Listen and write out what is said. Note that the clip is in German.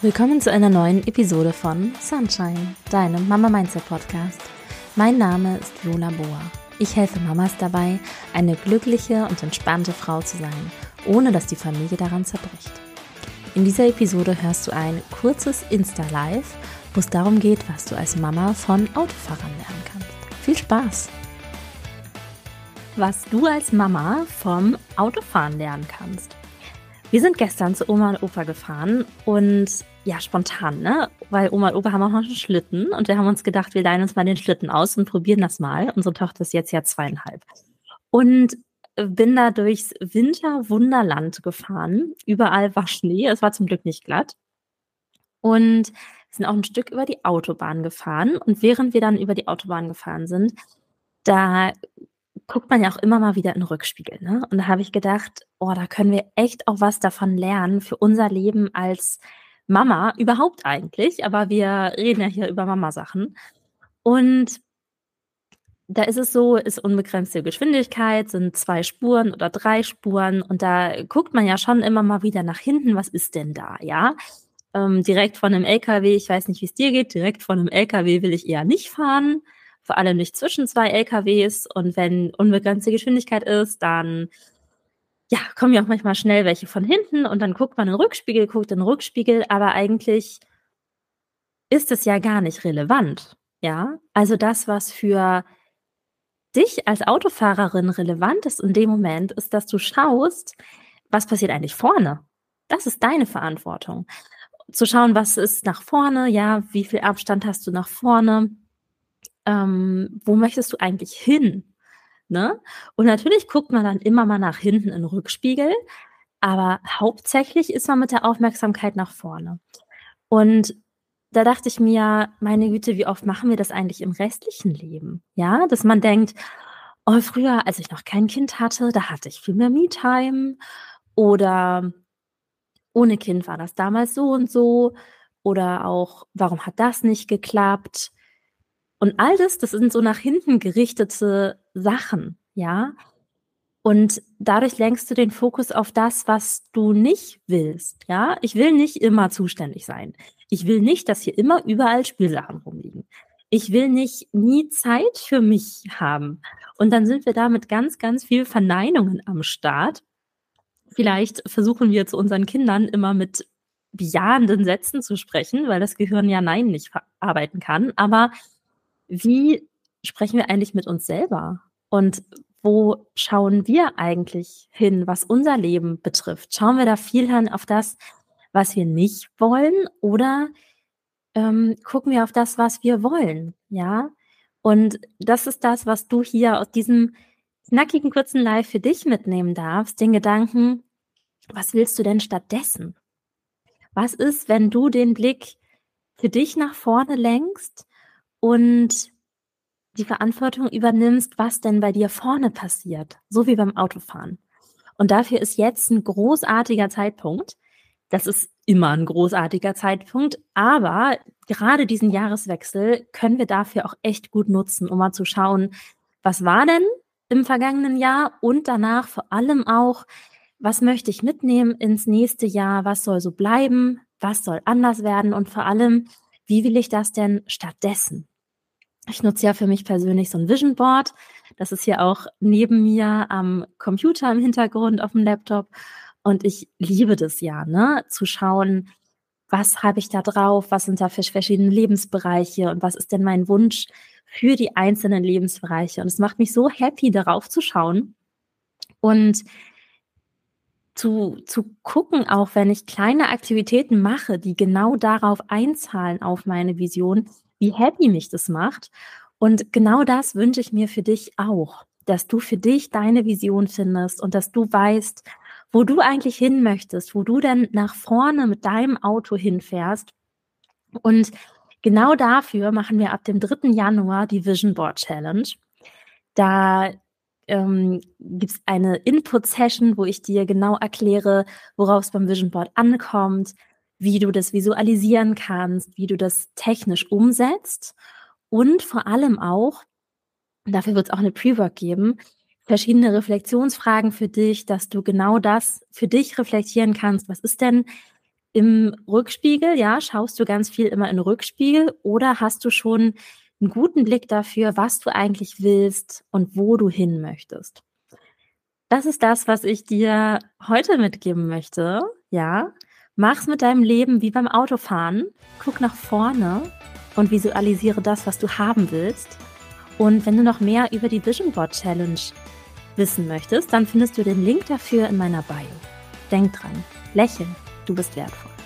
Willkommen zu einer neuen Episode von Sunshine, deinem Mama Mindset Podcast. Mein Name ist Lola Boa. Ich helfe Mamas dabei, eine glückliche und entspannte Frau zu sein, ohne dass die Familie daran zerbricht. In dieser Episode hörst du ein kurzes Insta-Live, wo es darum geht, was du als Mama von Autofahrern lernen kannst. Viel Spaß! Was du als Mama vom Autofahren lernen kannst. Wir sind gestern zu Oma und Opa gefahren und ja, spontan, ne? Weil Oma und Opa haben auch noch einen Schlitten und wir haben uns gedacht, wir leihen uns mal den Schlitten aus und probieren das mal. Unsere Tochter ist jetzt ja zweieinhalb. Und bin da durchs Winterwunderland gefahren. Überall war Schnee, es war zum Glück nicht glatt. Und sind auch ein Stück über die Autobahn gefahren. Und während wir dann über die Autobahn gefahren sind, da guckt man ja auch immer mal wieder in den Rückspiegel. Ne? Und da habe ich gedacht, oh, da können wir echt auch was davon lernen für unser Leben als Mama, überhaupt eigentlich. Aber wir reden ja hier über Mama-Sachen. Und da ist es so, ist unbegrenzte Geschwindigkeit, sind zwei Spuren oder drei Spuren. Und da guckt man ja schon immer mal wieder nach hinten, was ist denn da, ja? Ähm, direkt von einem LKW, ich weiß nicht, wie es dir geht, direkt von einem LKW will ich eher nicht fahren vor allem nicht zwischen zwei LKWs. Und wenn unbegrenzte Geschwindigkeit ist, dann ja, kommen ja auch manchmal schnell welche von hinten und dann guckt man in den Rückspiegel, guckt in den Rückspiegel, aber eigentlich ist es ja gar nicht relevant. Ja, also das, was für dich als Autofahrerin relevant ist in dem Moment, ist, dass du schaust, was passiert eigentlich vorne. Das ist deine Verantwortung. Zu schauen, was ist nach vorne, ja, wie viel Abstand hast du nach vorne, ähm, wo möchtest du eigentlich hin? Ne? Und natürlich guckt man dann immer mal nach hinten in den Rückspiegel, aber hauptsächlich ist man mit der Aufmerksamkeit nach vorne. Und da dachte ich mir, meine Güte, wie oft machen wir das eigentlich im restlichen Leben? Ja, dass man denkt, oh, früher, als ich noch kein Kind hatte, da hatte ich viel mehr Me-Time oder ohne Kind war das damals so und so oder auch, warum hat das nicht geklappt? Und all das, das sind so nach hinten gerichtete Sachen, ja. Und dadurch lenkst du den Fokus auf das, was du nicht willst, ja. Ich will nicht immer zuständig sein. Ich will nicht, dass hier immer überall Spielsachen rumliegen. Ich will nicht nie Zeit für mich haben. Und dann sind wir da mit ganz, ganz viel Verneinungen am Start. Vielleicht versuchen wir zu unseren Kindern immer mit bejahenden Sätzen zu sprechen, weil das Gehirn ja Nein nicht verarbeiten kann. Aber wie sprechen wir eigentlich mit uns selber? Und wo schauen wir eigentlich hin, was unser Leben betrifft? Schauen wir da viel hin auf das, was wir nicht wollen oder ähm, gucken wir auf das, was wir wollen? Ja. Und das ist das, was du hier aus diesem knackigen kurzen Live für dich mitnehmen darfst, den Gedanken, was willst du denn stattdessen? Was ist, wenn du den Blick für dich nach vorne lenkst und die Verantwortung übernimmst, was denn bei dir vorne passiert, so wie beim Autofahren. Und dafür ist jetzt ein großartiger Zeitpunkt. Das ist immer ein großartiger Zeitpunkt, aber gerade diesen Jahreswechsel können wir dafür auch echt gut nutzen, um mal zu schauen, was war denn im vergangenen Jahr und danach vor allem auch, was möchte ich mitnehmen ins nächste Jahr, was soll so bleiben, was soll anders werden und vor allem, wie will ich das denn stattdessen? Ich nutze ja für mich persönlich so ein Vision Board. Das ist hier auch neben mir am Computer im Hintergrund auf dem Laptop. Und ich liebe das ja, ne? Zu schauen, was habe ich da drauf? Was sind da für verschiedene Lebensbereiche? Und was ist denn mein Wunsch für die einzelnen Lebensbereiche? Und es macht mich so happy, darauf zu schauen. Und zu, zu gucken, auch wenn ich kleine Aktivitäten mache, die genau darauf einzahlen, auf meine Vision, wie happy mich das macht. Und genau das wünsche ich mir für dich auch, dass du für dich deine Vision findest und dass du weißt, wo du eigentlich hin möchtest, wo du denn nach vorne mit deinem Auto hinfährst. Und genau dafür machen wir ab dem 3. Januar die Vision Board Challenge. Da ähm, gibt es eine Input-Session, wo ich dir genau erkläre, worauf es beim Vision Board ankommt, wie du das visualisieren kannst, wie du das technisch umsetzt und vor allem auch, dafür wird es auch eine Pre-Work geben, verschiedene Reflexionsfragen für dich, dass du genau das für dich reflektieren kannst. Was ist denn Im Rückspiegel, ja, schaust du ganz viel immer in Rückspiegel oder hast du schon einen guten Blick dafür, was du eigentlich willst und wo du hin möchtest? Das ist das, was ich dir heute mitgeben möchte, ja. Mach's mit deinem Leben wie beim Autofahren. Guck nach vorne und visualisiere das, was du haben willst. Und wenn du noch mehr über die Vision Board Challenge wissen möchtest, dann findest du den Link dafür in meiner Bio. Denk dran, lächeln, du bist wertvoll.